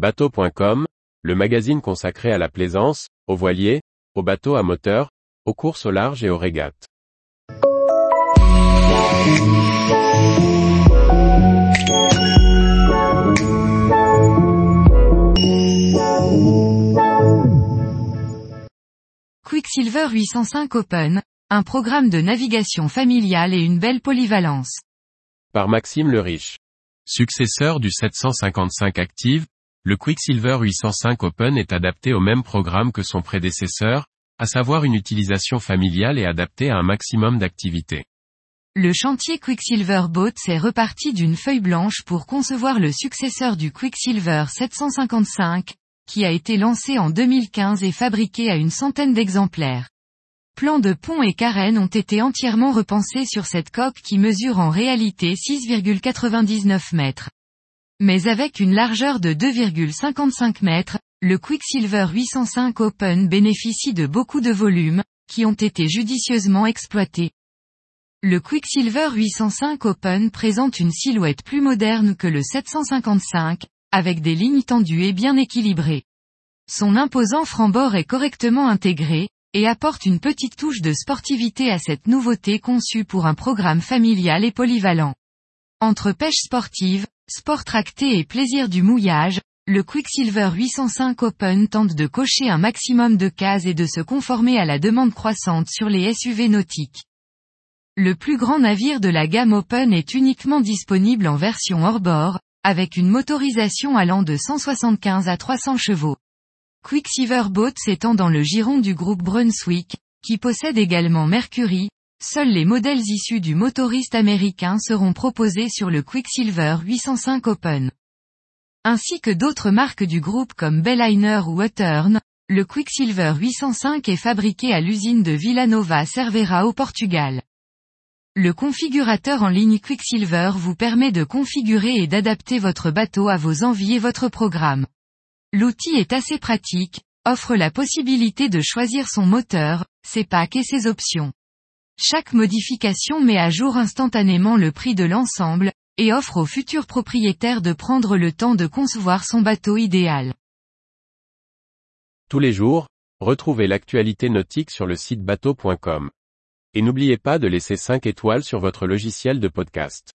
Bateau.com, le magazine consacré à la plaisance, aux voiliers, aux bateaux à moteur, aux courses au large et aux régates. Quicksilver 805 Open, un programme de navigation familiale et une belle polyvalence. Par Maxime le Riche. Successeur du 755 Active, le Quicksilver 805 Open est adapté au même programme que son prédécesseur, à savoir une utilisation familiale et adaptée à un maximum d'activités. Le chantier Quicksilver Boats est reparti d'une feuille blanche pour concevoir le successeur du Quicksilver 755, qui a été lancé en 2015 et fabriqué à une centaine d'exemplaires. Plans de pont et carène ont été entièrement repensés sur cette coque qui mesure en réalité 6,99 mètres. Mais avec une largeur de 2,55 mètres, le Quicksilver 805 Open bénéficie de beaucoup de volumes, qui ont été judicieusement exploités. Le Quicksilver 805 Open présente une silhouette plus moderne que le 755, avec des lignes tendues et bien équilibrées. Son imposant franc-bord est correctement intégré, et apporte une petite touche de sportivité à cette nouveauté conçue pour un programme familial et polyvalent. Entre pêche sportive, sport tracté et plaisir du mouillage, le Quicksilver 805 Open tente de cocher un maximum de cases et de se conformer à la demande croissante sur les SUV nautiques. Le plus grand navire de la gamme Open est uniquement disponible en version hors-bord, avec une motorisation allant de 175 à 300 chevaux. Quicksilver Boats étant dans le giron du groupe Brunswick, qui possède également Mercury, seuls les modèles issus du motoriste américain seront proposés sur le Quicksilver 805 Open. Ainsi que d'autres marques du groupe comme Belliner ou Uttern, le Quicksilver 805 est fabriqué à l'usine de Villanova Cervera au Portugal. Le configurateur en ligne Quicksilver vous permet de configurer et d'adapter votre bateau à vos envies et votre programme. L'outil est assez pratique, offre la possibilité de choisir son moteur, ses packs et ses options. Chaque modification met à jour instantanément le prix de l'ensemble, et offre aux futurs propriétaires de prendre le temps de concevoir son bateau idéal. Tous les jours, retrouvez l'actualité nautique sur le site bateau.com. Et n'oubliez pas de laisser 5 étoiles sur votre logiciel de podcast.